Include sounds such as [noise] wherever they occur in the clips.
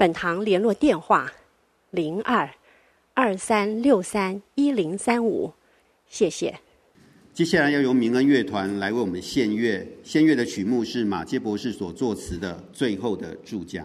本堂联络电话：零二二三六三一零三五，谢谢。接下来要由明恩乐团来为我们献乐，献乐的曲目是马杰博士所作词的《最后的住家》。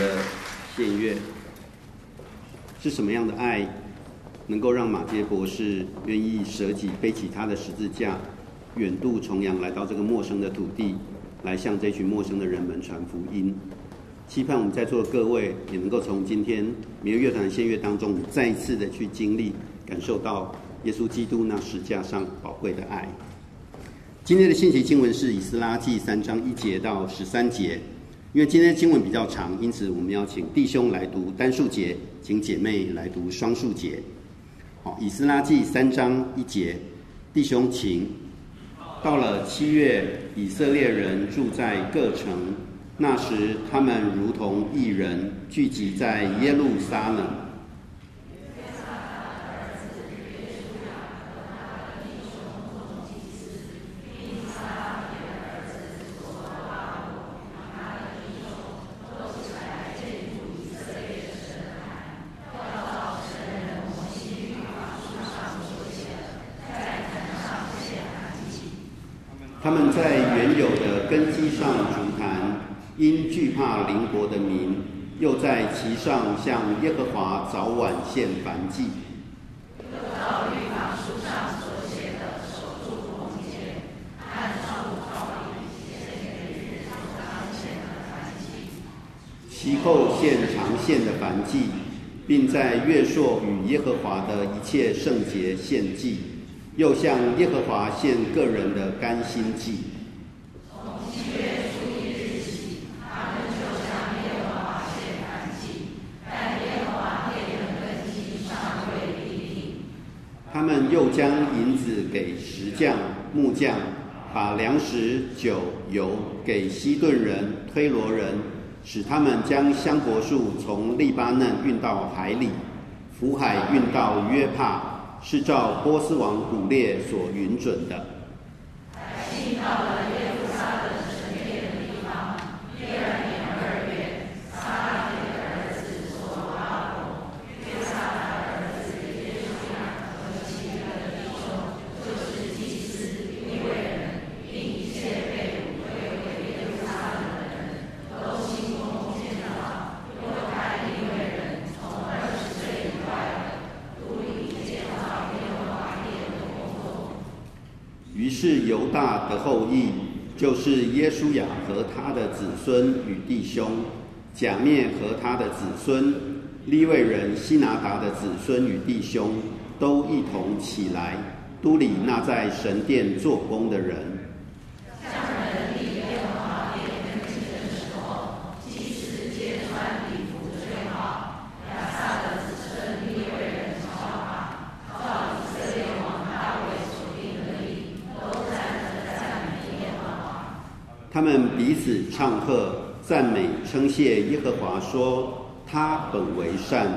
的献乐。是什么样的爱，能够让马偕博士愿意舍己背起他的十字架，远渡重洋来到这个陌生的土地，来向这群陌生的人们传福音？期盼我们在座的各位也能够从今天民恩乐团的献乐当中，再一次的去经历、感受到耶稣基督那十字架上宝贵的爱。今天的信息经文是以斯拉记三章一节到十三节。因为今天的经文比较长，因此我们要请弟兄来读单数节，请姐妹来读双数节。好，以斯拉记三章一节，弟兄请。到了七月，以色列人住在各城，那时他们如同一人，聚集在耶路撒冷。他们在原有的根基上筑坛，因惧怕邻国的民，又在其上向耶和华早晚献燔祭。其后献常献的燔祭，并在月朔与耶和华的一切圣节献祭。又向耶和华献个人的甘心祭。从七月初一日起，他们就向耶和华献燔祭，但耶和华殿的根基尚未立定。他们又将银子给石匠、木匠，把粮食、酒、油给西顿人、推罗人，使他们将香柏树从利巴嫩运到海里，福海运到约帕。是照波斯王古列所允准的。百姓到了耶路撒冷神殿的地方，第二年二月，撒拉铁的儿子所罗巴伯，约萨达的儿子耶书亚和其余的弟兄，就是祭司、利未人，并一切被掳归回耶路撒冷的人，都心共同建造，又派利未人从二十岁以外的都领建造。于是犹大的后裔，就是耶稣雅和他的子孙与弟兄，假面和他的子孙，利未人希拿达的子孙与弟兄，都一同起来，都里那在神殿做工的人。他们彼此唱和，赞美称谢耶和华，说：他本为善，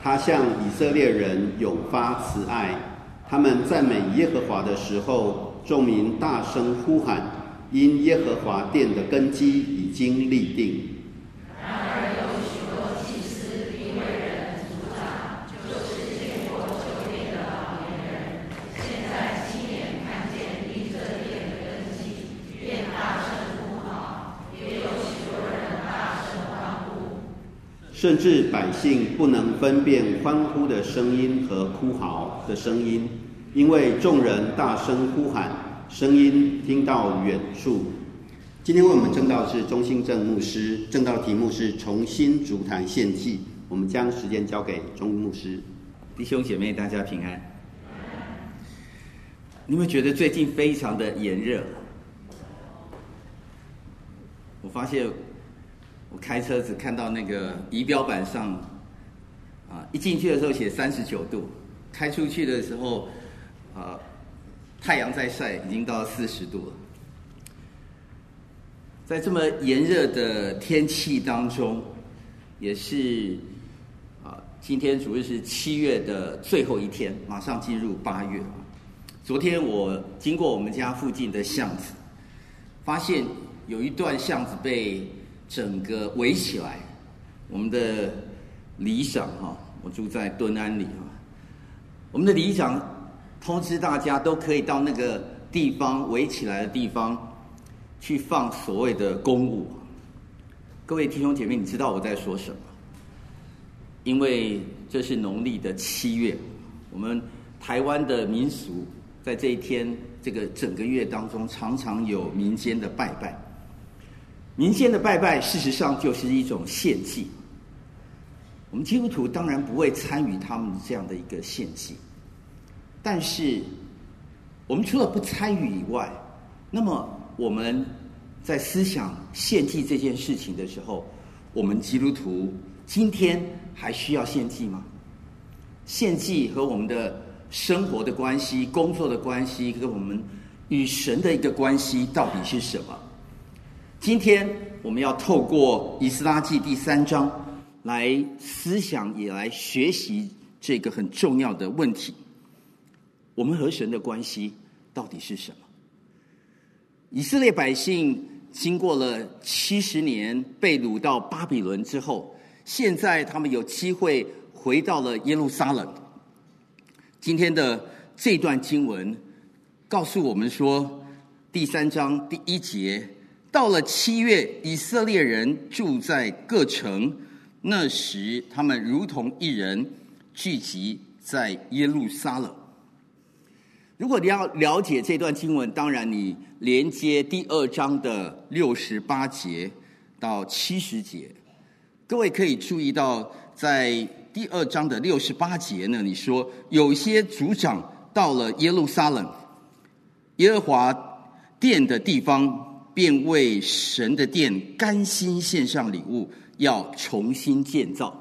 他向以色列人永发慈爱。他们赞美耶和华的时候，众民大声呼喊，因耶和华殿的根基已经立定。甚至百姓不能分辨欢呼的声音和哭嚎的声音，因为众人大声呼喊，声音听到远处。今天为我们证道的是钟兴正牧师，证道题目是重新筑坛献祭。我们将时间交给钟牧师。弟兄姐妹，大家平安。你们觉得最近非常的炎热？我发现。我开车子看到那个仪表板上，啊，一进去的时候写三十九度，开出去的时候，啊，太阳在晒，已经到四十度了。在这么炎热的天气当中，也是啊，今天主日是七月的最后一天，马上进入八月。昨天我经过我们家附近的巷子，发现有一段巷子被。整个围起来，我们的里长哈，我住在敦安里哈，我们的里长通知大家都可以到那个地方围起来的地方去放所谓的公物。各位弟兄姐妹，你知道我在说什么？因为这是农历的七月，我们台湾的民俗在这一天这个整个月当中，常常有民间的拜拜。民间的拜拜，事实上就是一种献祭。我们基督徒当然不会参与他们这样的一个献祭，但是我们除了不参与以外，那么我们在思想献祭这件事情的时候，我们基督徒今天还需要献祭吗？献祭和我们的生活的关系、工作的关系，跟我们与神的一个关系到底是什么？今天我们要透过《以斯拉记》第三章。来思想也来学习这个很重要的问题：我们和神的关系到底是什么？以色列百姓经过了七十年被掳到巴比伦之后，现在他们有机会回到了耶路撒冷。今天的这段经文告诉我们说，第三章第一节，到了七月，以色列人住在各城。那时，他们如同一人聚集在耶路撒冷。如果你要了解这段经文，当然你连接第二章的六十八节到七十节。各位可以注意到，在第二章的六十八节呢，你说有些族长到了耶路撒冷，耶和华殿的地方，便为神的殿甘心献上礼物。要重新建造，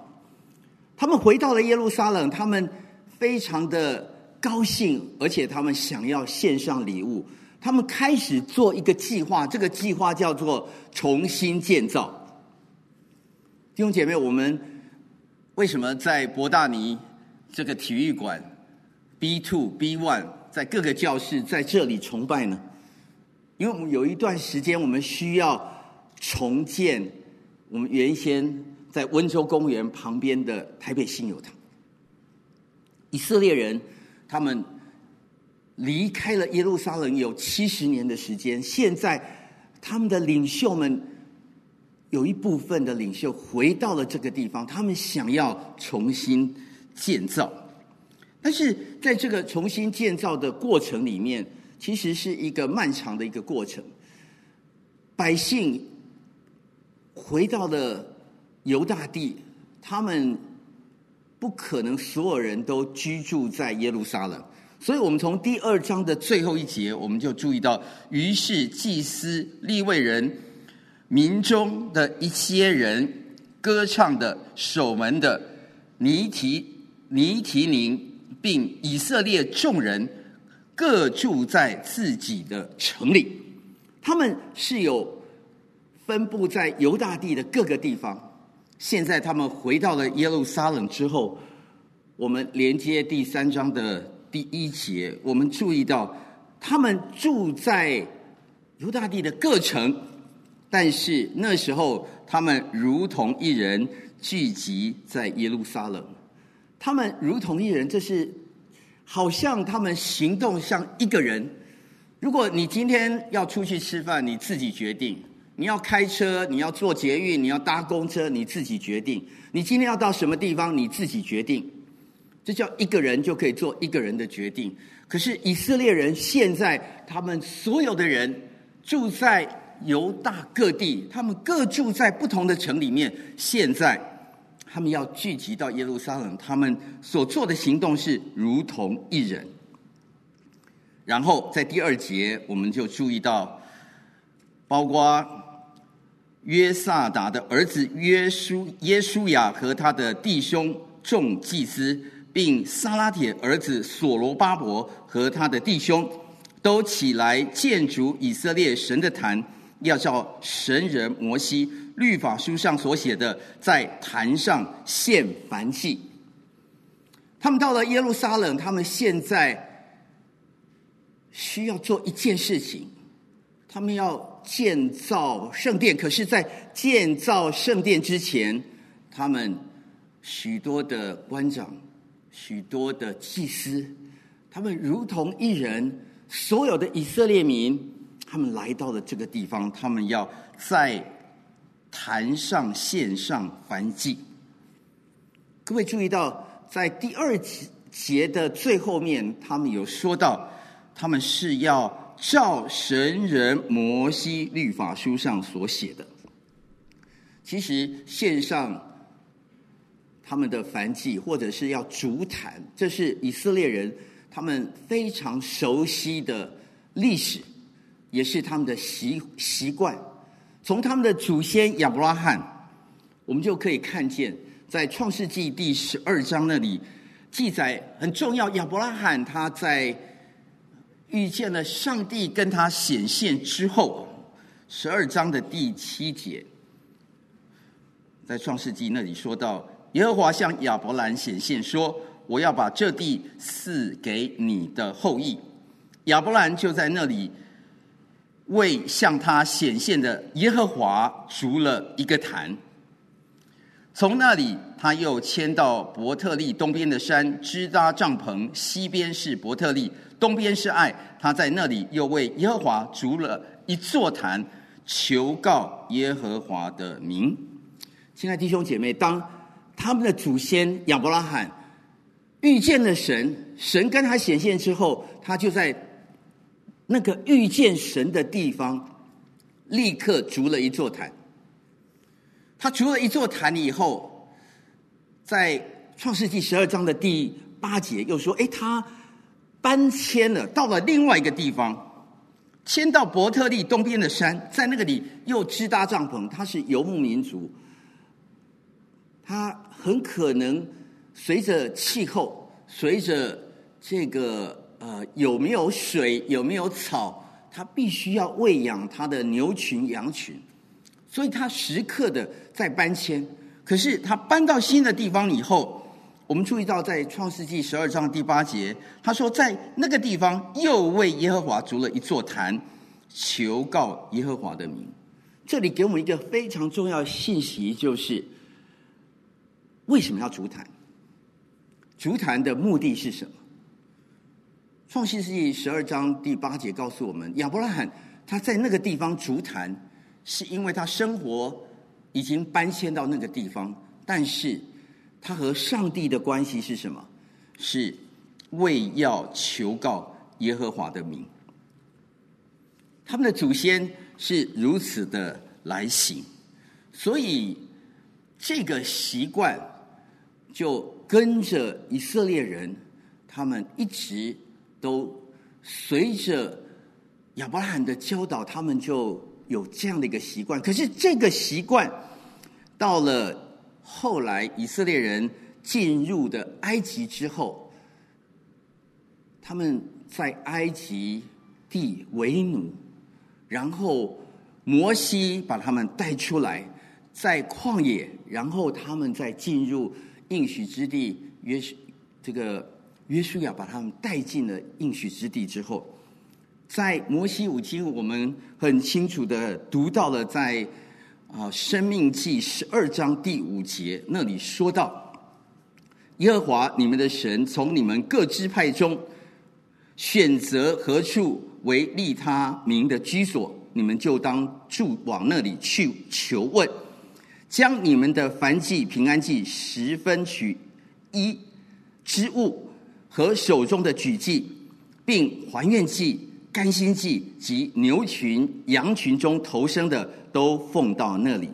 他们回到了耶路撒冷，他们非常的高兴，而且他们想要献上礼物。他们开始做一个计划，这个计划叫做重新建造。弟兄姐妹，我们为什么在博大尼这个体育馆 B two B one 在各个教室在这里崇拜呢？因为我们有一段时间，我们需要重建。我们原先在温州公园旁边的台北新友堂，以色列人他们离开了耶路撒冷有七十年的时间，现在他们的领袖们有一部分的领袖回到了这个地方，他们想要重新建造，但是在这个重新建造的过程里面，其实是一个漫长的一个过程，百姓。回到了犹大地，他们不可能所有人都居住在耶路撒冷，所以我们从第二章的最后一节，我们就注意到，于是祭司、立位人、民中的一些人、歌唱的、守门的、尼提尼提宁，并以色列众人，各住在自己的城里，他们是有。分布在犹大地的各个地方。现在他们回到了耶路撒冷之后，我们连接第三章的第一节，我们注意到他们住在犹大地的各城，但是那时候他们如同一人聚集在耶路撒冷。他们如同一人，这是好像他们行动像一个人。如果你今天要出去吃饭，你自己决定。你要开车，你要坐捷运，你要搭公车，你自己决定。你今天要到什么地方，你自己决定。这叫一个人就可以做一个人的决定。可是以色列人现在，他们所有的人住在犹大各地，他们各住在不同的城里面。现在他们要聚集到耶路撒冷，他们所做的行动是如同一人。然后在第二节，我们就注意到，包括。约萨达的儿子约书耶书亚和他的弟兄众祭司，并撒拉铁儿子所罗巴伯和他的弟兄，都起来建筑以色列神的坛，要照神人摩西律法书上所写的，在坛上献燔祭。他们到了耶路撒冷，他们现在需要做一件事情，他们要。建造圣殿，可是，在建造圣殿之前，他们许多的官长、许多的祭司，他们如同一人所有的以色列民，他们来到了这个地方，他们要在坛上献上燔祭。各位注意到，在第二节的最后面，他们有说到，他们是要照神人摩西律法书上所写的。其实献上他们的燔祭，或者是要筑坛，这是以色列人他们非常熟悉的历史，也是他们的习习惯。从他们的祖先亚伯拉罕，我们就可以看见，在创世纪第十二章那里记载很重要。亚伯拉罕他在遇见了上帝跟他显现之后，十二章的第七节。在创世纪那里说到，耶和华向亚伯兰显现说：“我要把这地赐给你的后裔。”亚伯兰就在那里为向他显现的耶和华筑了一个坛。从那里，他又迁到伯特利东边的山，支搭帐篷，西边是伯特利，东边是爱。他在那里又为耶和华筑了一座坛，求告耶和华的名。亲爱弟兄姐妹，当他们的祖先亚伯拉罕遇见了神，神跟他显现之后，他就在那个遇见神的地方，立刻筑了一座坛。他筑了一座坛以后，在创世纪十二章的第八节又说：“哎，他搬迁了，到了另外一个地方，迁到伯特利东边的山，在那个里又支搭帐篷。他是游牧民族。”他很可能随着气候，随着这个呃有没有水，有没有草，他必须要喂养他的牛群羊群，所以他时刻的在搬迁。可是他搬到新的地方以后，我们注意到在创世纪十二章第八节，他说在那个地方又为耶和华筑了一座坛，求告耶和华的名。这里给我们一个非常重要的信息，就是。为什么要筑坛？筑坛的目的是什么？创世纪十二章第八节告诉我们，亚伯拉罕他在那个地方足坛，是因为他生活已经搬迁到那个地方，但是他和上帝的关系是什么？是为要求告耶和华的名。他们的祖先是如此的来行，所以这个习惯。就跟着以色列人，他们一直都随着亚伯拉罕的教导，他们就有这样的一个习惯。可是这个习惯到了后来，以色列人进入的埃及之后，他们在埃及地为奴，然后摩西把他们带出来，在旷野，然后他们再进入。应许之地，约这个约书亚把他们带进了应许之地之后，在摩西五经，我们很清楚的读到了在啊生命记十二章第五节那里说到，耶和华你们的神从你们各支派中选择何处为利他民的居所，你们就当住往那里去求问。将你们的燔祭、平安祭、十分取一之物和手中的举祭，并还愿祭、甘心祭及牛群、羊群中头生的，都奉到那里。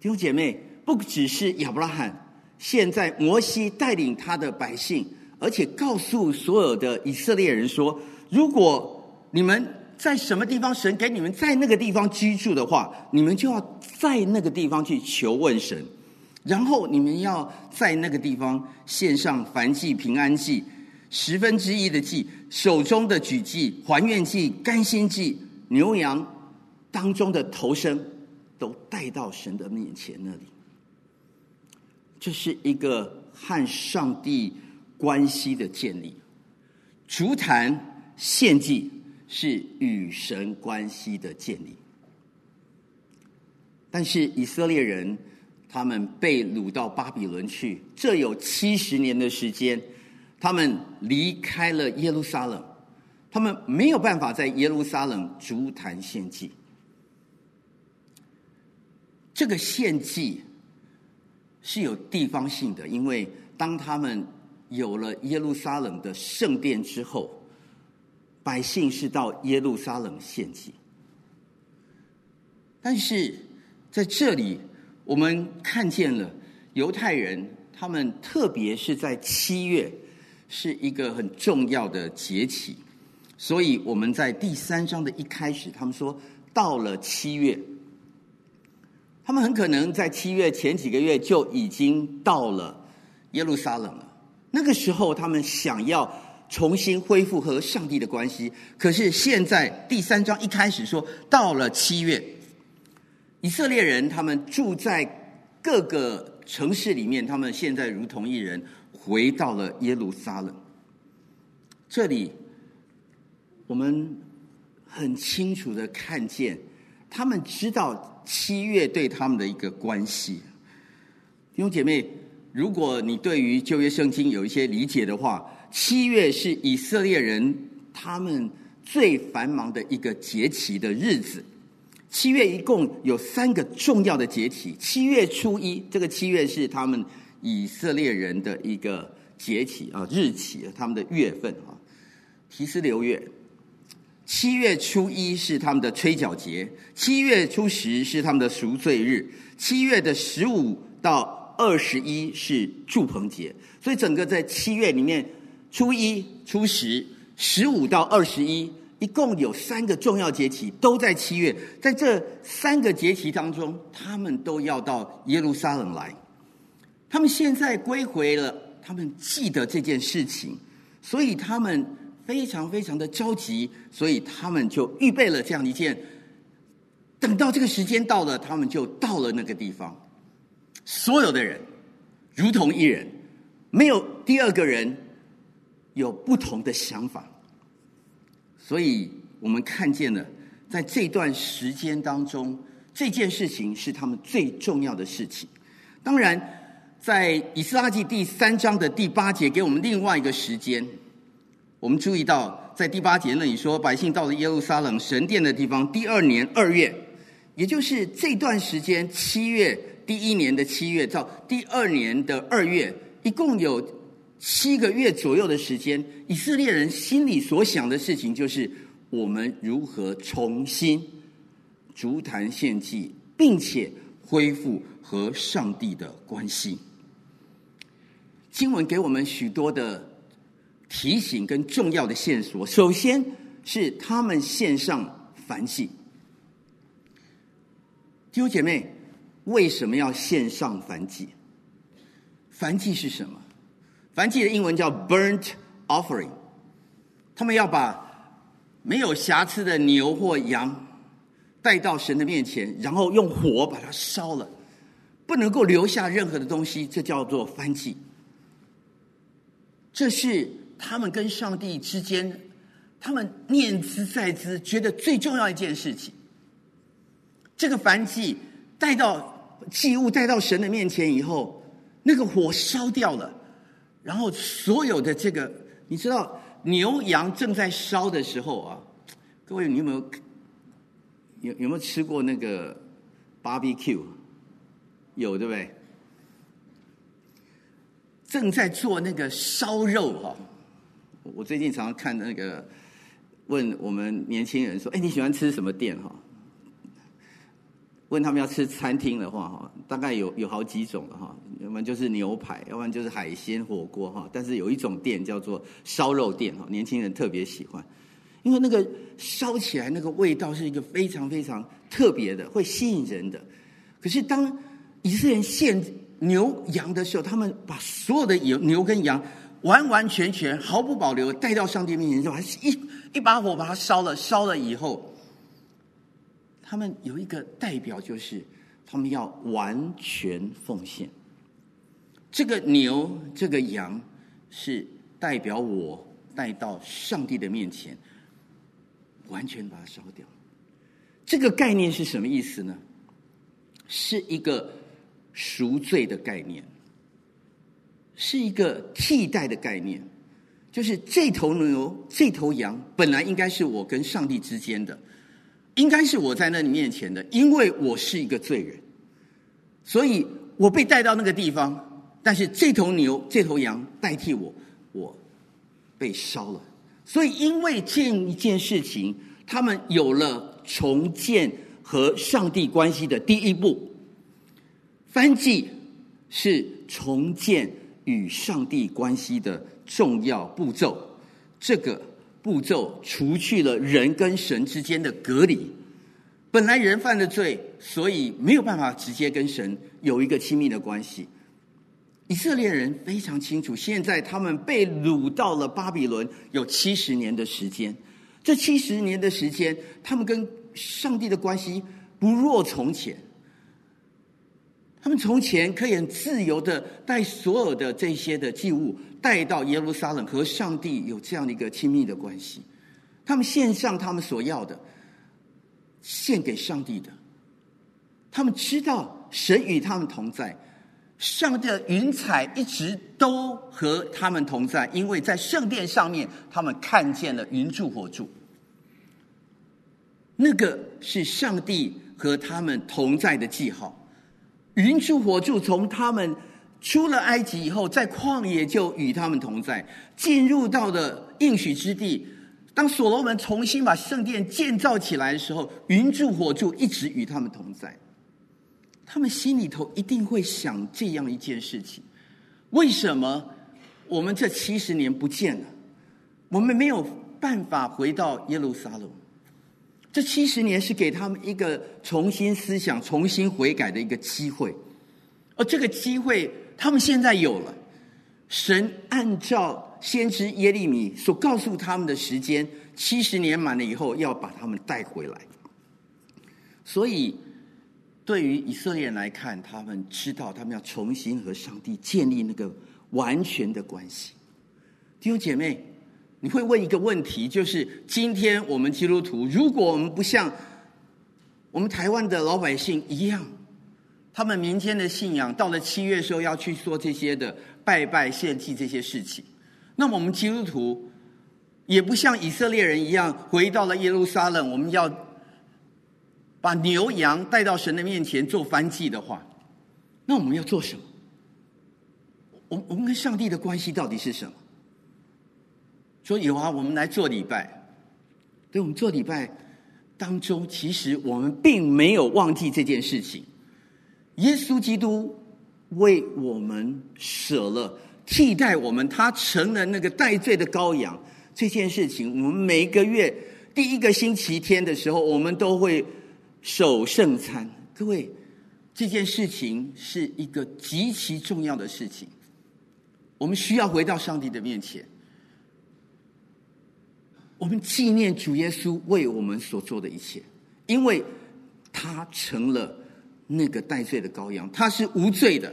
弟兄姐妹，不只是亚伯拉罕，现在摩西带领他的百姓，而且告诉所有的以色列人说：如果你们在什么地方，神给你们在那个地方居住的话，你们就要在那个地方去求问神，然后你们要在那个地方献上燔祭、平安祭、十分之一的祭、手中的举祭、还愿祭、甘心祭、牛羊当中的头生，都带到神的面前那里。这是一个和上帝关系的建立，筑坛献祭。是与神关系的建立，但是以色列人他们被掳到巴比伦去，这有七十年的时间，他们离开了耶路撒冷，他们没有办法在耶路撒冷足坛献祭。这个献祭是有地方性的，因为当他们有了耶路撒冷的圣殿之后，百姓是到耶路撒冷献祭。但是在这里，我们看见了犹太人，他们特别是在七月是一个很重要的节期，所以我们在第三章的一开始，他们说到了七月，他们很可能在七月前几个月就已经到了耶路撒冷了。那个时候，他们想要重新恢复和上帝的关系，可是现在第三章一开始说到了七月。以色列人他们住在各个城市里面，他们现在如同一人回到了耶路撒冷。这里我们很清楚的看见，他们知道七月对他们的一个关系。弟兄姐妹，如果你对于旧约圣经有一些理解的话，七月是以色列人他们最繁忙的一个节期的日子。七月一共有三个重要的节期。七月初一，这个七月是他们以色列人的一个节期啊，日期，他们的月份啊，提斯流月。七月初一是他们的吹角节，七月初十是他们的赎罪日，七月的十五到二十一是祝棚节。所以整个在七月里面，初一、初十、十五到二十一。一共有三个重要节期，都在七月。在这三个节期当中，他们都要到耶路撒冷来。他们现在归回了，他们记得这件事情，所以他们非常非常的着急，所以他们就预备了这样一件。等到这个时间到了，他们就到了那个地方。所有的人如同一人，没有第二个人有不同的想法。所以我们看见了，在这段时间当中，这件事情是他们最重要的事情。当然，在以斯拉记第三章的第八节，给我们另外一个时间。我们注意到，在第八节那里说，百姓到了耶路撒冷神殿的地方，第二年二月，也就是这段时间，七月第一年的七月到第二年的二月，一共有。七个月左右的时间，以色列人心里所想的事情就是：我们如何重新筑坛献祭，并且恢复和上帝的关系。经文给我们许多的提醒跟重要的线索。首先是他们献上燔祭。弟兄姐妹，为什么要献上燔祭？燔祭是什么？燔祭的英文叫 burnt offering，他们要把没有瑕疵的牛或羊带到神的面前，然后用火把它烧了，不能够留下任何的东西，这叫做燔祭。这是他们跟上帝之间，他们念兹在兹，觉得最重要一件事情。这个燔祭带到祭物带到神的面前以后，那个火烧掉了。然后所有的这个，你知道牛羊正在烧的时候啊，各位你有没有有有没有吃过那个 barbecue？有对不对？正在做那个烧肉哈，我最近常常看那个问我们年轻人说：“哎，你喜欢吃什么店哈？”问他们要吃餐厅的话，哈，大概有有好几种的哈，要不然就是牛排，要不然就是海鲜火锅哈。但是有一种店叫做烧肉店哈，年轻人特别喜欢，因为那个烧起来那个味道是一个非常非常特别的，会吸引人的。可是当以色列献牛羊的时候，他们把所有的牛牛跟羊完完全全毫不保留带到上帝面前，就还是一一把火把它烧了，烧了以后。他们有一个代表，就是他们要完全奉献。这个牛，这个羊，是代表我带到上帝的面前，完全把它烧掉。这个概念是什么意思呢？是一个赎罪的概念，是一个替代的概念。就是这头牛、这头羊本来应该是我跟上帝之间的，应该是我在那里面前的，因为我是一个罪人，所以我被带到那个地方。但是这头牛、这头羊代替我，我被烧了。所以因为这一件事情，他们有了重建和上帝关系的第一步。燔祭是重建与上帝关系的重要步骤。这个步骤除去了人跟神之间的隔离。本来人犯了罪，所以没有办法直接跟神有一个亲密的关系。以色列人非常清楚，现在他们被掳到了巴比伦，有七十年的时间。这七十年的时间，他们跟上帝的关系不若从前。他们从前可以很自由的带所有的这些的祭物带到耶路撒冷，和上帝有这样的一个亲密的关系。他们献上他们所要的，献给上帝的。他们知道神与他们同在。上帝的云彩一直都和他们同在，因为在圣殿上面，他们看见了云柱火柱。那个是上帝和他们同在的记号。云柱火柱从他们出了埃及以后，在旷野就与他们同在，进入到了应许之地。当所罗门重新把圣殿建造起来的时候，云柱火柱一直与他们同在。他们心里头一定会想这样一件事情：为什么我们这七十年不见了？我们没有办法回到耶路撒冷。这七十年是给他们一个重新思想、重新悔改的一个机会，而这个机会他们现在有了。神按照先知耶利米所告诉他们的时间，七十年满了以后，要把他们带回来。所以。对于以色列人来看，他们知道他们要重新和上帝建立那个完全的关系。弟兄姐妹，你会问一个问题，就是今天我们基督徒，如果我们不像我们台湾的老百姓一样，他们民间的信仰到了七月时候要去做这些的拜拜献祭这些事情，那么我们基督徒也不像以色列人一样回到了耶路撒冷，我们要。把牛羊带到神的面前做燔祭的话，那我们要做什么？我我们跟上帝的关系到底是什么？说有啊，我们来做礼拜。对，我们做礼拜当中，其实我们并没有忘记这件事情。耶稣基督为我们舍了，替代我们，他成了那个代罪的羔羊。这件事情，我们每个月第一个星期天的时候，我们都会。守圣餐，各位，这件事情是一个极其重要的事情。我们需要回到上帝的面前，我们纪念主耶稣为我们所做的一切，因为他成了那个代罪的羔羊，他是无罪的，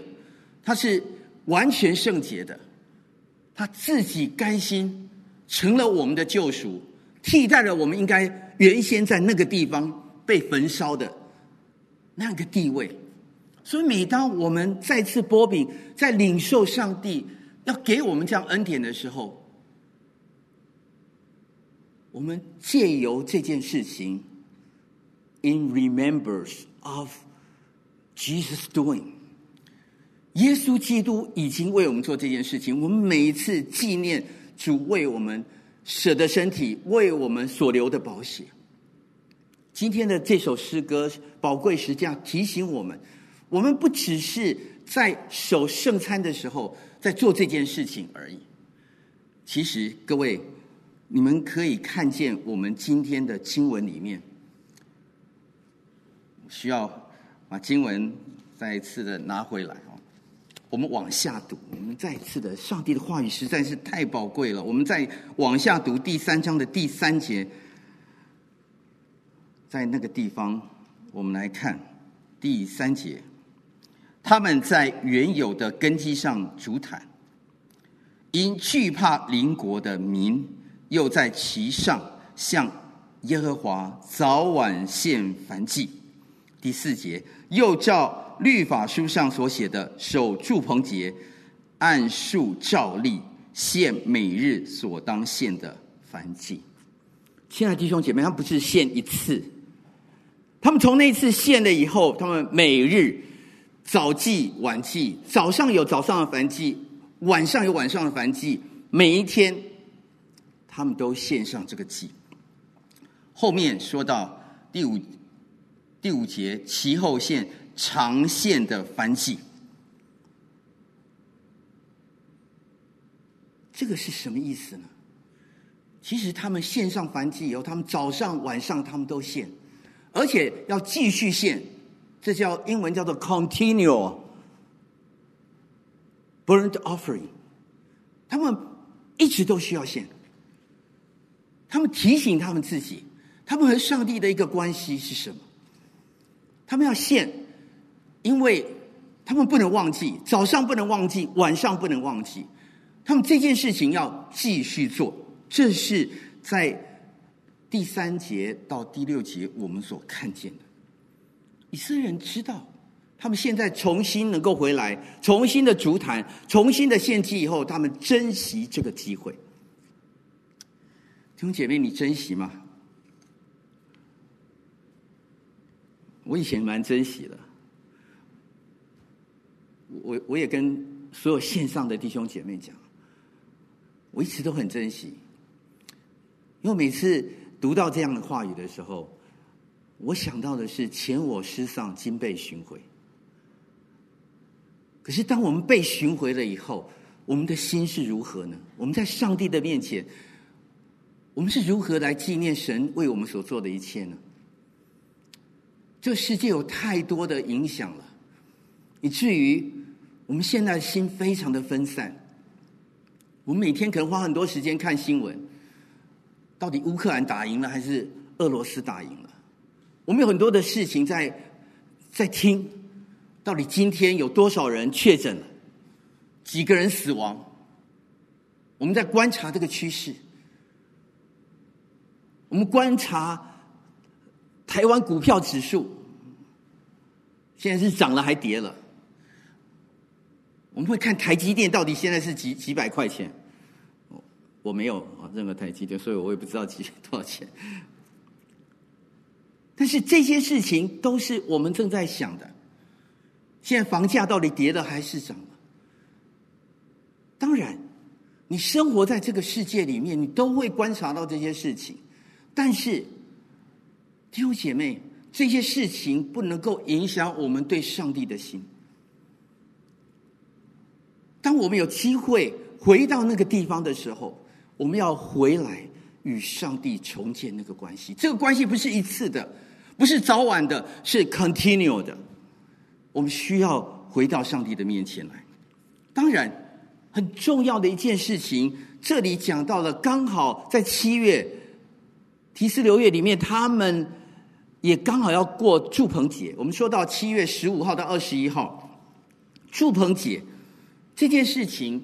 他是完全圣洁的，他自己甘心成了我们的救赎，替代了我们应该原先在那个地方。被焚烧的那个地位，所以每当我们再次擘饼，在领受上帝要给我们这样恩典的时候，我们借由这件事情，in remembrance of Jesus doing，耶稣基督已经为我们做这件事情。我们每一次纪念主为我们舍的身体，为我们所留的宝血。今天的这首诗歌宝贵，时间提醒我们，我们不只是在守圣餐的时候在做这件事情而已。其实，各位，你们可以看见我们今天的经文里面，需要把经文再一次的拿回来哦。我们往下读，我们再一次的，上帝的话语实在是太宝贵了。我们再往下读第三章的第三节。在那个地方，我们来看第三节，他们在原有的根基上筑坛，因惧怕邻国的民，又在其上向耶和华早晚献燔祭。第四节，又照律法书上所写的，守住棚节，按数照例献每日所当献的燔祭。亲爱的弟兄姐妹，他们不是献一次，他们从那次献了以后，他们每日早祭晚祭，早上有早上的燔祭，晚上有晚上的燔祭，每一天他们都献上这个祭。后面说到第五第五节，其后献长献的燔祭。这个是什么意思呢？其实他们献上燔祭以后，他们早上晚上他们都献，而且要继续献，这叫英文叫做 continual burnt offering。他们一直都需要献。他们提醒他们自己，他们和上帝的一个关系是什么？他们要献，因为他们不能忘记，早上不能忘记，晚上不能忘记。他们这件事情要继续做，这是在第三节到第六节我们所看见的。以色列人知道，他们现在重新能够回来，重新的筑坛，重新的献祭以后，他们珍惜这个机会。兄姐妹，你珍惜吗？我以前蛮珍惜的，我我也跟所有线上的弟兄姐妹讲。我一直都很珍惜，因为每次读到这样的话语的时候，我想到的是前我失丧，今被寻回。可是当我们被寻回了以后，我们的心是如何呢？我们在上帝的面前，我们是如何来纪念神为我们所做的一切呢？这世界有太多的影响了，以至于我们现在的心非常的分散。我们每天可能花很多时间看新闻，到底乌克兰打赢了还是俄罗斯打赢了？我们有很多的事情在在听，到底今天有多少人确诊了？几个人死亡？我们在观察这个趋势，我们观察台湾股票指数，现在是涨了还跌了？我们会看台积电到底现在是几几百块钱？我没有，任何台积电，所以我也不知道几多少钱。但是这些事情都是我们正在想的。现在房价到底跌了还是涨了？当然，你生活在这个世界里面，你都会观察到这些事情。但是，弟兄姐妹，这些事情不能够影响我们对上帝的心。当我们有机会回到那个地方的时候，我们要回来与上帝重建那个关系，这个关系不是一次的，不是早晚的，是 continue 的。我们需要回到上帝的面前来。当然，很重要的一件事情，这里讲到了，刚好在七月提斯流月里面，他们也刚好要过住棚节。我们说到七月十五号到二十一号，住棚节这件事情。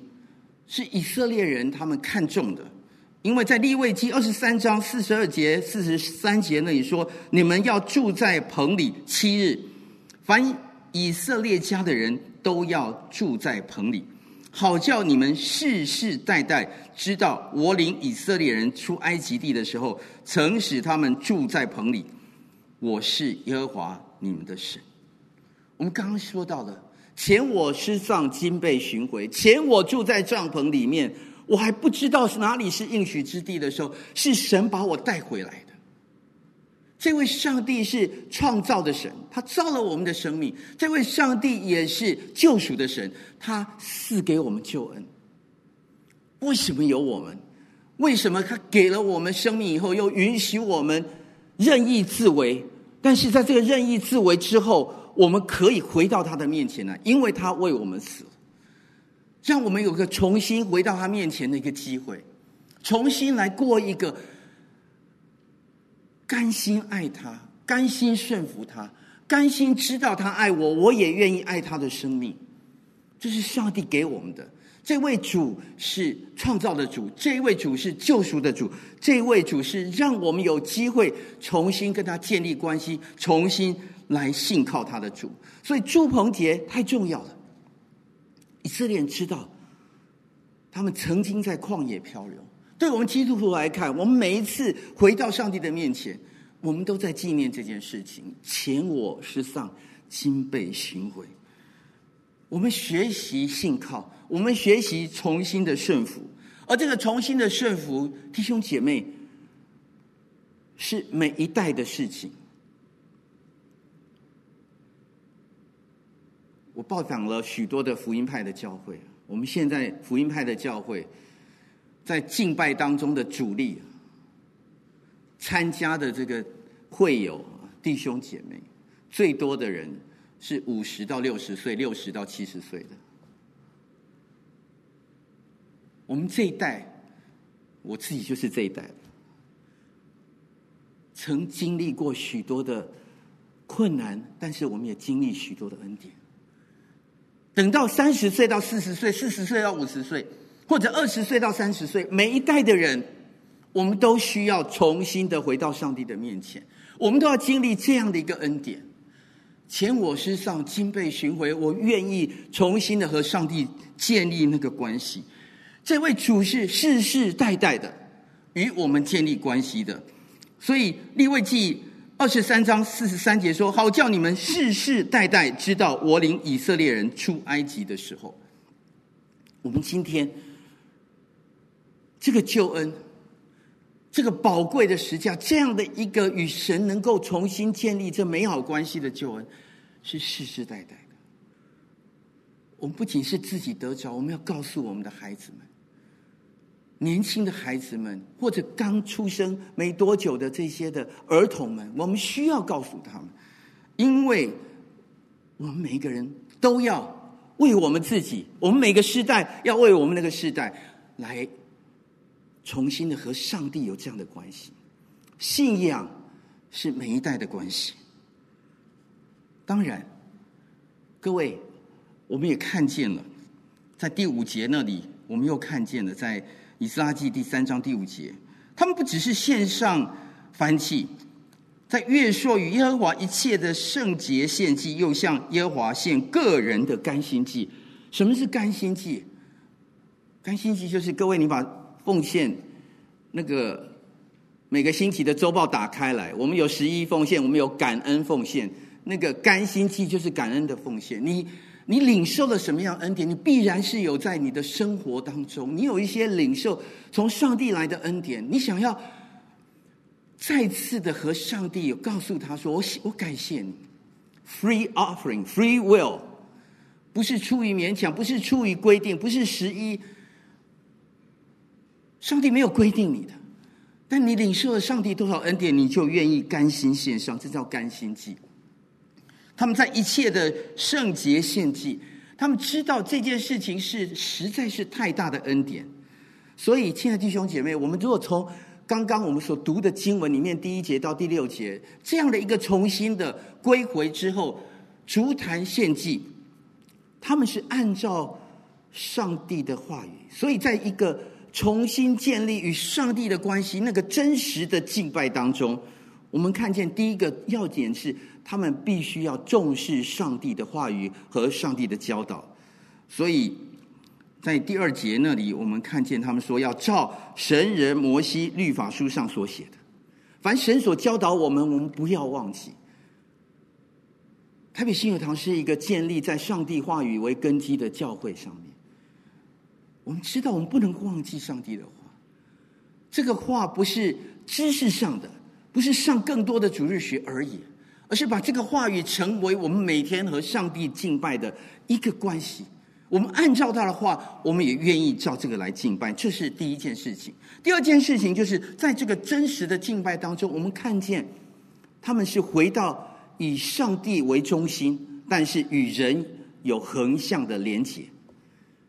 是以色列人他们看重的，因为在利未记二十三章四十二节、四十三节那里说：“你们要住在棚里七日，凡以色列家的人都要住在棚里，好叫你们世世代代知道我领以色列人出埃及地的时候，曾使他们住在棚里。我是耶和华你们的神。”我们刚刚说到的。前我失丧，今被寻回。前我住在帐篷里面，我还不知道是哪里是应许之地的时候，是神把我带回来。这位上帝是创造的神，他造了我们的生命。这位上帝也是救赎的神，他赐给我们救恩。为什么有我们？为什么他给了我们生命以后，又允许我们任意自为？但是在这个任意自为之后，我们可以回到他的面前来，因为他为我们死，让我们有个重新回到他面前的一个机会，重新来过一个甘心爱他、甘心顺服他、甘心知道他爱我，我也愿意爱他的生命。这是上帝给我们的。这位主是创造的主，这位主是救赎的主，这位主是让我们有机会重新跟他建立关系，重新。来信靠他的主，所以朱鹏杰太重要了。以色列人知道，他们曾经在旷野漂流。对我们基督徒来看，我们每一次回到上帝的面前，我们都在纪念这件事情。前我失丧，今被寻回。我们学习信靠，我们学习重新的顺服。而这个重新的顺服，弟兄姐妹，是每一代的事情。我报访了许多的福音派的教会，我们现在福音派的教会，在敬拜当中的主力，参加的这个会友弟兄姐妹，最多的人是五十到六十岁，六十到七十岁的。我们这一代，我自己就是这一代，曾经历过许多的困难，但是我们也经历许多的恩典。等到三十岁到四十岁，四十岁到五十岁，或者二十岁到三十岁，每一代的人，我们都需要重新的回到上帝的面前，我们都要经历这样的一个恩典。前我失丧，今被寻回，我愿意重新的和上帝建立那个关系。这位主是世世代代的与我们建立关系的，所以利未记。二十三章四十三节说：“好叫你们世世代代知道，我领以色列人出埃及的时候，我们今天这个救恩，这个宝贵的实价，这样的一个与神能够重新建立这美好关系的救恩，是世世代代的。我们不仅是自己得着，我们要告诉我们的孩子们。”年轻的孩子们，或者刚出生没多久的这些的儿童们，我们需要告诉他们，因为我们每一个人都要为我们自己，我们每个世代要为我们那个世代来重新的和上帝有这样的关系。信仰是每一代的关系。当然，各位，我们也看见了，在第五节那里，我们又看见了在。以斯拉记第三章第五节，他们不只是献上燔祭，在月朔与耶和华一切的圣洁献祭，又向耶和华献个人的甘心祭。什么是甘心祭？甘心祭就是各位，你把奉献那个每个星期的周报打开来，我们有十一奉献，我们有感恩奉献，那个甘心祭就是感恩的奉献。你。你领受了什么样恩典？你必然是有在你的生活当中，你有一些领受从上帝来的恩典。你想要再次的和上帝有告诉他说：“我我感谢你，free offering, free will，不是出于勉强，不是出于规定，不是十一。上帝没有规定你的，但你领受了上帝多少恩典，你就愿意甘心献上，这叫甘心祭。”他们在一切的圣洁献祭，他们知道这件事情是实在是太大的恩典，所以，亲爱的弟兄姐妹，我们如果从刚刚我们所读的经文里面第一节到第六节这样的一个重新的归回之后，筑坛献祭，他们是按照上帝的话语，所以在一个重新建立与上帝的关系那个真实的敬拜当中，我们看见第一个要点是。他们必须要重视上帝的话语和上帝的教导，所以在第二节那里，我们看见他们说要照神人摩西律法书上所写的，凡神所教导我们，我们不要忘记。台北信友堂是一个建立在上帝话语为根基的教会上，我们知道我们不能忘记上帝的话，这个话不是知识上的，不是上更多的主日学而已。而是把这个话语成为我们每天和上帝敬拜的一个关系。我们按照他的话，我们也愿意照这个来敬拜。这是第一件事情。第二件事情就是在这个真实的敬拜当中，我们看见他们是回到以上帝为中心，但是与人有横向的连结。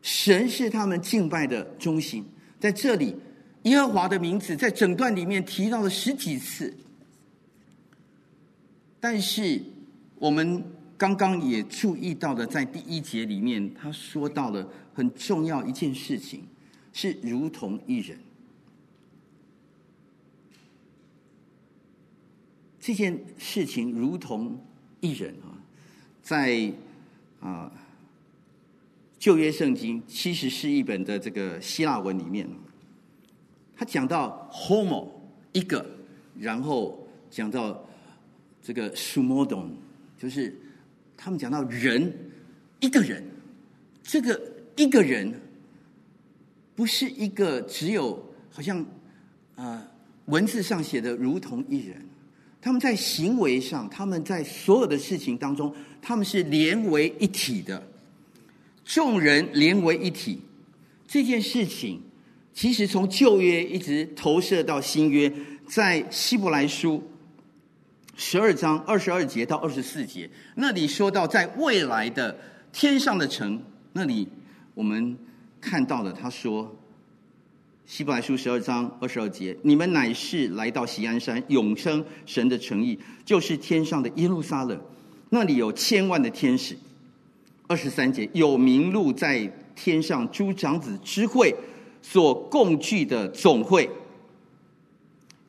神是他们敬拜的中心。在这里，耶和华的名字在整段里面提到了十几次。但是，我们刚刚也注意到了，在第一节里面，他说到了很重要一件事情，是如同一人。这件事情如同一人啊，在啊，旧约圣经其实是一本的这个希腊文里面，他讲到 homo 一个，然后讲到这个 sumodon，就是他们讲到人一个人，这个一个人不是一个只有好像啊、呃、文字上写的如同一人，他们在行为上，他们在所有的事情当中，他们是连为一体的。众人连为一体，这件事情其实从旧约一直投射到新约，在希伯来书十二章二十二节到二十四节，那里说到在未来的天上的城，那里我们看到了，他说希伯来书十二章二十二节，你们乃是来到锡安山，永生神的城邑，就是天上的耶路撒冷，那里有千万的天使。二十三节，有名录在天上诸长子之会所共聚的总会，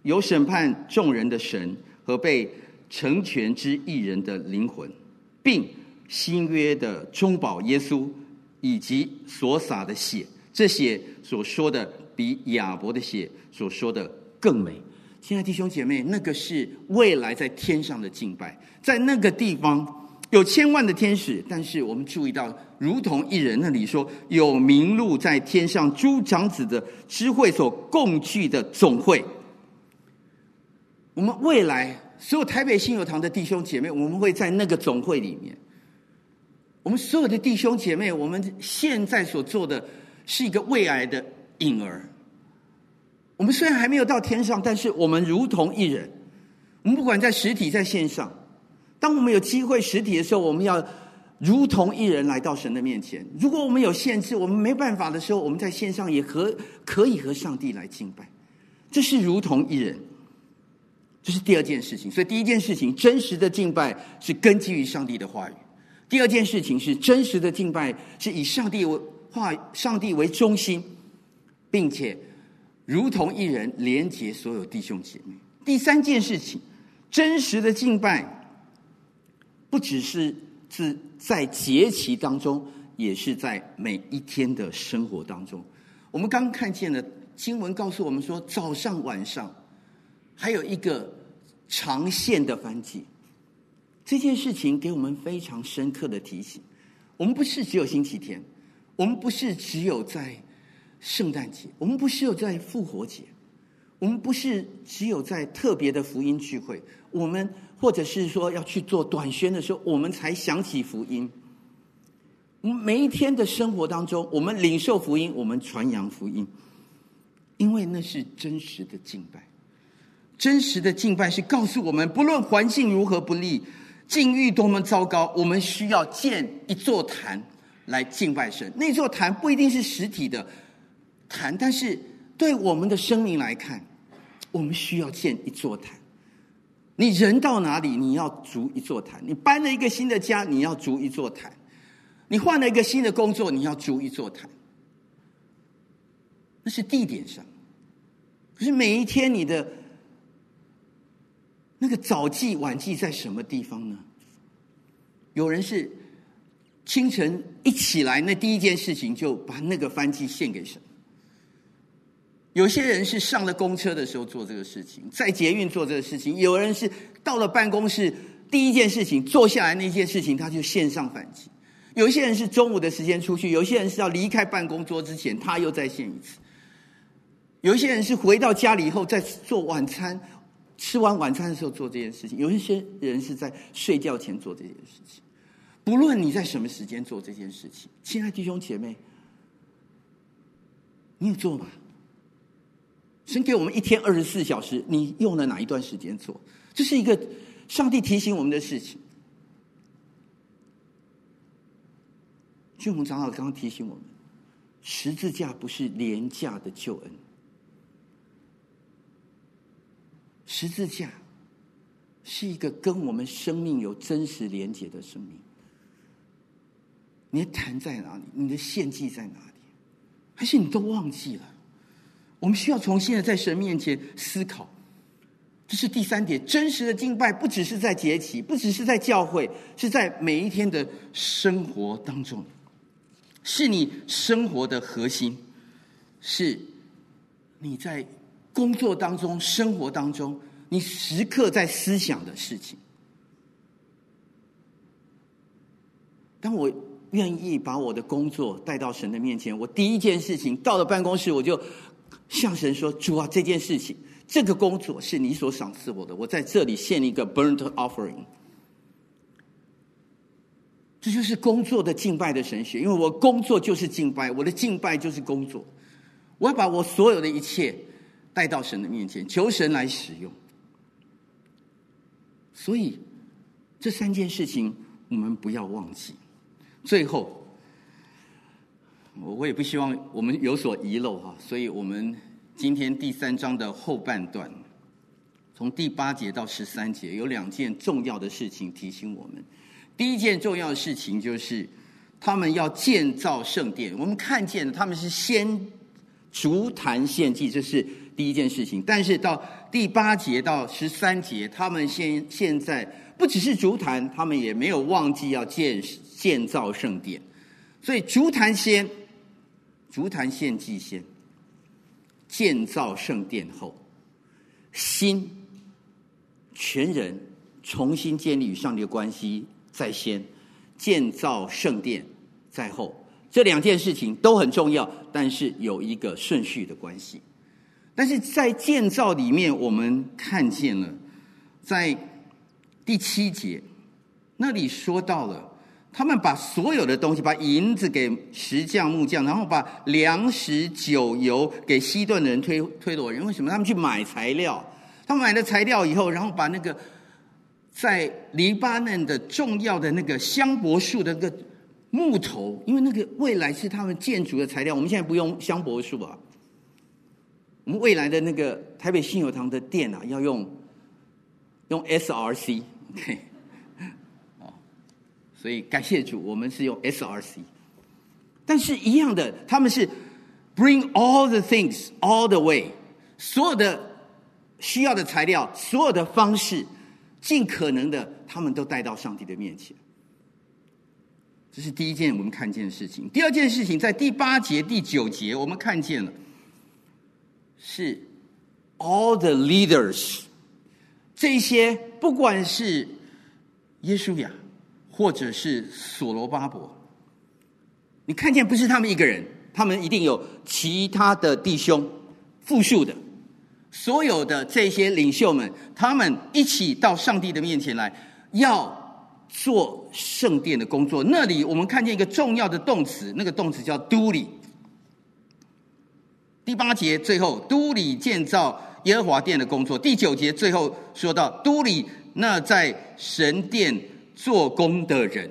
有审判众人的神和被成全之义人的灵魂，并新约的中保耶稣以及所洒的血，这血所说的比亚伯的血所说的更美。亲爱的弟兄姐妹，那个是未来在天上的敬拜，在那个地方。有千万的天使，但是我们注意到，如同一人那里说，有名录在天上诸长子的之会所共聚的总会。我们未来所有台北信友堂的弟兄姐妹，我们会在那个总会里面。我们所有的弟兄姐妹，我们现在所做的是一个未来的婴儿。我们虽然还没有到天上，但是我们如同一人。我们不管在实体在线上。当我们有机会实体的时候，我们要如同一人来到神的面前。如果我们有限制，我们没办法的时候，我们在线上也和可以和上帝来敬拜。这是如同一人，这是第二件事情。所以第一件事情，真实的敬拜是根基于上帝的话语；第二件事情是真实的敬拜是以上帝为话、上帝为中心，并且如同一人连接所有弟兄姐妹。第三件事情，真实的敬拜。不只是是在节期当中，也是在每一天的生活当中。我们刚看见了经文告诉我们说，早上晚上还有一个长线的燔祭。这件事情给我们非常深刻的提醒：我们不是只有星期天，我们不是只有在圣诞节，我们不是有在复活节，我们不是只有在特别的福音聚会，我们。或者是说要去做短宣的时候，我们才想起福音。每一天的生活当中，我们领受福音，我们传扬福音，因为那是真实的敬拜。真实的敬拜是告诉我们，不论环境如何不利，境遇多么糟糕，我们需要建一座坛来敬拜神。那座坛不一定是实体的坛，但是对我们的生命来看，我们需要建一座坛。你人到哪里，你要筑一座坛；你搬了一个新的家，你要筑一座坛；你换了一个新的工作，你要筑一座坛。那是地点上，可是每一天你的那个早祭晚祭在什么地方呢？有人是清晨一起来，那第一件事情就把那个燔祭献给神。有些人是上了公车的时候做这个事情，在捷运做这个事情；有人是到了办公室第一件事情坐下来那件事情，他就线上反击；有些人是中午的时间出去；有些人是要离开办公桌之前，他又再线一次；有一些人是回到家里以后再做晚餐，吃完晚餐的时候做这件事情；有一些人是在睡觉前做这件事情。不论你在什么时间做这件事情，亲爱弟兄姐妹，你有做吗？神给我们一天二十四小时，你用了哪一段时间做？这是一个上帝提醒我们的事情。俊宏长老刚刚提醒我们，十字架不是廉价的救恩，十字架是一个跟我们生命有真实连结的生命。你的坛在哪里？你的献祭在哪里？还是你都忘记了？我们需要重新的在神面前思考，这是第三点。真实的敬拜不只是在节期，不只是在教会，是在每一天的生活当中。是你生活的核心，是你在工作当中、生活当中，你时刻在思想的事情。当我愿意把我的工作带到神的面前，我第一件事情到了办公室，我就向神说：“主啊，这件事情，这个工作是你所赏赐我的，我在这里献一个 burnt offering。”这就是工作的敬拜的神学，因为我工作就是敬拜，我的敬拜就是工作。我要把我所有的一切带到神的面前，求神来使用。所以这三件事情我们不要忘记。最后，我我也不希望我们有所遗漏哈，所以我们今天第三章的后半段，从第八节到十三节，有两件重要的事情提醒我们。第一件重要的事情就是，他们要建造圣殿。我们看见他们是先竹坛献祭，这是第一件事情。但是到第八节到十三节，他们现现在不只是竹坛，他们也没有忘记要建。建造圣殿，所以竹坛先，筑坛献祭先，建造圣殿后，心全人重新建立与上帝的关系在先，建造圣殿在后，这两件事情都很重要，但是有一个顺序的关系。但是在建造里面，我们看见了，在第七节那里说到了。他们把所有的东西，把银子给石匠、木匠，然后把粮食、酒、油给西顿的人推推罗人。为什么？他们去买材料，他们买了材料以后，然后把那个在黎巴嫩的重要的那个香柏树的那个木头，因为那个未来是他们建筑的材料。我们现在不用香柏树啊，我们未来的那个台北信友堂的店啊，要用用 SRC。OK 所以感谢主，我们是用 SRC，但是一样的，他们是 bring all the things all the way，所有的需要的材料，所有的方式，尽可能的，他们都带到上帝的面前。这是第一件我们看见的事情。第二件事情，在第八节、第九节，我们看见了是 all the leaders，这些不管是耶稣呀。或者是所罗巴伯，你看见不是他们一个人，他们一定有其他的弟兄，复数的，所有的这些领袖们，他们一起到上帝的面前来，要做圣殿的工作。那里我们看见一个重要的动词，那个动词叫都里。第八节最后，都里建造耶和华殿的工作。第九节最后说到，都里那在神殿。做工的人，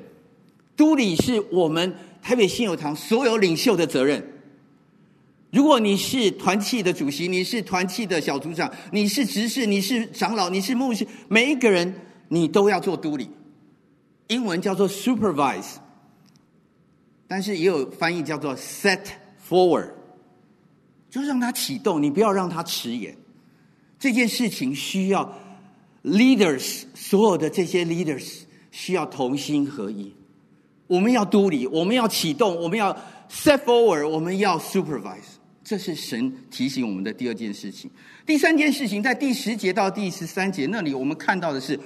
都理是我们台北信友堂所有领袖的责任。如果你是团契的主席，你是团契的小组长，你是执事，你是长老，你是牧师，每一个人你都要做都理。英文叫做 supervise，但是也有翻译叫做 set forward，就让它启动，你不要让它迟延。这件事情需要 leaders，所有的这些 leaders。需要同心合一，我们要督理，我们要启动，我们要 set forward，我们要 supervise。这是神提醒我们的第二件事情。第三件事情，在第十节到第十三节那里，我们看到的是，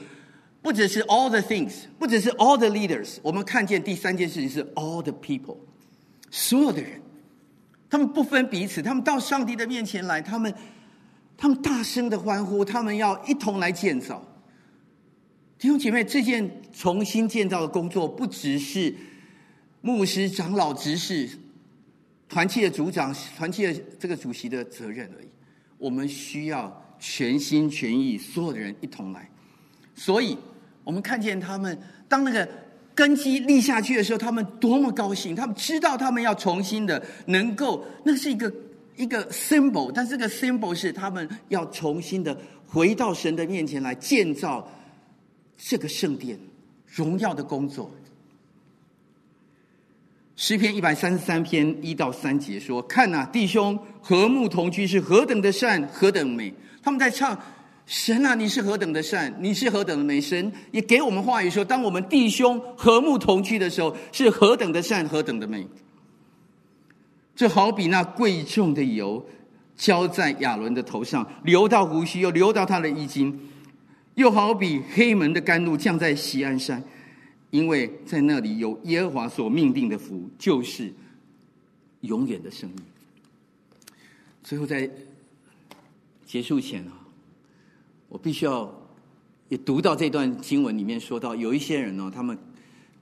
不只是 all the things，不只是 all the leaders，我们看见第三件事情是 all the people，所有的人，他们不分彼此，他们到上帝的面前来，他们，他们大声的欢呼，他们要一同来建造。弟兄姐妹，这件重新建造的工作，不只是牧师、长老、执事、团契的组长、团契的这个主席的责任而已。我们需要全心全意，所有的人一同来。所以，我们看见他们当那个根基立下去的时候，他们多么高兴！他们知道他们要重新的能够，那是一个一个 symbol，但这个 symbol 是他们要重新的回到神的面前来建造。这个圣殿荣耀的工作，诗篇一百三十三篇一到三节说：“看哪，弟兄和睦同居是何等的善，何等美！”他们在唱：“神啊，你是何等的善，你是何等的美！”神也给我们话语说：“当我们弟兄和睦同居的时候，是何等的善，何等的美！”这好比那贵重的油浇在亚伦的头上，流到胡须，又流到他的衣襟；又好比黑门的甘露降在锡安山，因为在那里有耶和华所命定的福，就是永远的生命。最后，在结束前啊，我必须要也读到这段经文里面说到，有一些人呢，他们。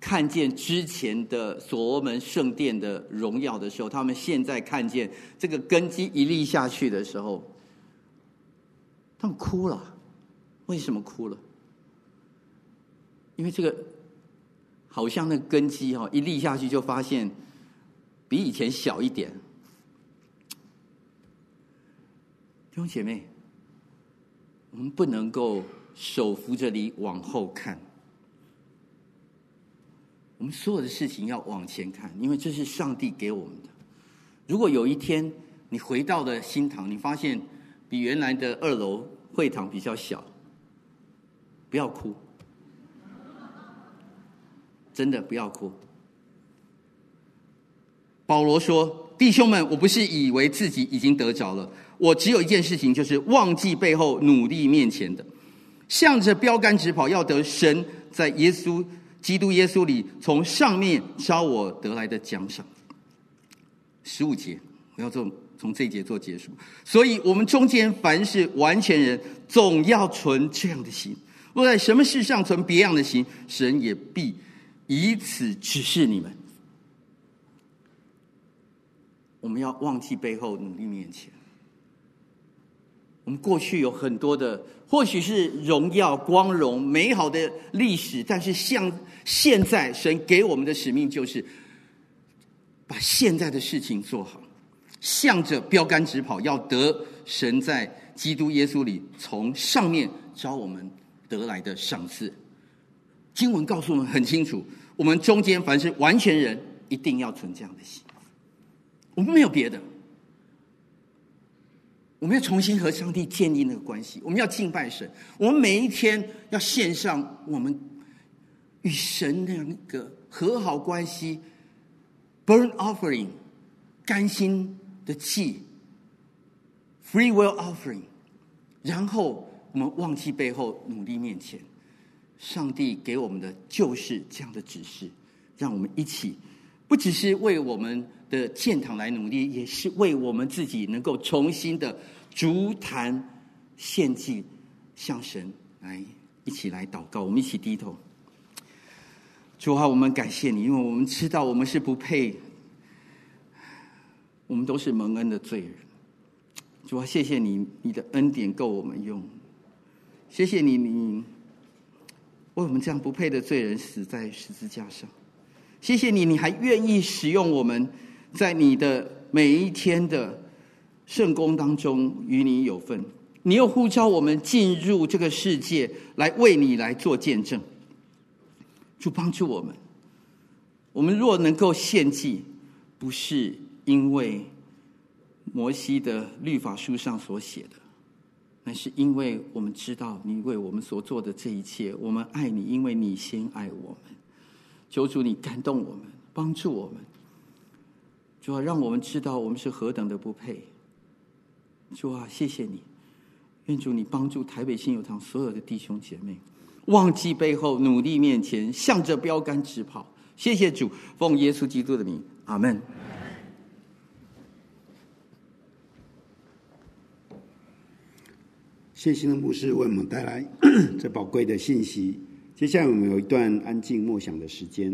看见之前的所罗门圣殿的荣耀的时候，他们现在看见这个根基一立下去的时候，他们哭了。为什么哭了？因为这个好像那根基哈一立下去就发现比以前小一点。弟兄姐妹，我们不能够手扶着你往后看。我们所有的事情要往前看，因为这是上帝给我们的。如果有一天你回到了新堂，你发现比原来的二楼会堂比较小，不要哭，真的不要哭。保罗说：“弟兄们，我不是以为自己已经得着了，我只有一件事情，就是忘记背后，努力面前的，向着标杆直跑，要得神在耶稣。”基督耶稣里，从上面召我得来的奖赏。十五节，我要做从这一节做结束。所以，我们中间凡是完全人，总要存这样的心。若在什么事上存别样的心，神也必以此指示你们。我们要忘记背后，努力面前。我们过去有很多的，或许是荣耀、光荣、美好的历史，但是像现在，神给我们的使命就是把现在的事情做好，向着标杆直跑，要得神在基督耶稣里从上面召我们得来的赏赐。经文告诉我们很清楚，我们中间凡是完全人，一定要存这样的心。我们没有别的。我们要重新和上帝建立那个关系，我们要敬拜神。我们每一天要献上我们与神的那个和好关系，burn offering，甘心的祭，free will offering。然后我们忘记背后，努力面前。上帝给我们的就是这样的指示，让我们一起，不只是为我们。的建堂来努力，也是为我们自己能够重新的足坛献祭，向神来一起来祷告。我们一起低头，主啊，我们感谢你，因为我们知道我们是不配，我们都是蒙恩的罪人。主啊，谢谢你，你的恩典够我们用。谢谢你，你为我们这样不配的罪人死在十字架上。谢谢你，你还愿意使用我们。在你的每一天的圣工当中，与你有份。你又呼召我们进入这个世界，来为你来做见证。主帮助我们。我们若能够献祭，不是因为摩西的律法书上所写的，乃是因为我们知道你为我们所做的这一切。我们爱你，因为你先爱我们。求主你感动我们，帮助我们。主啊，让我们知道我们是何等的不配。主啊，谢谢你，愿主你帮助台北信友堂所有的弟兄姐妹，忘记背后，努力面前，向着标杆直跑。谢谢主，奉耶稣基督的名，阿门。谢谢的牧师为我们带来 [clears throat] 这宝贵的信息。接下来我们有一段安静默想的时间。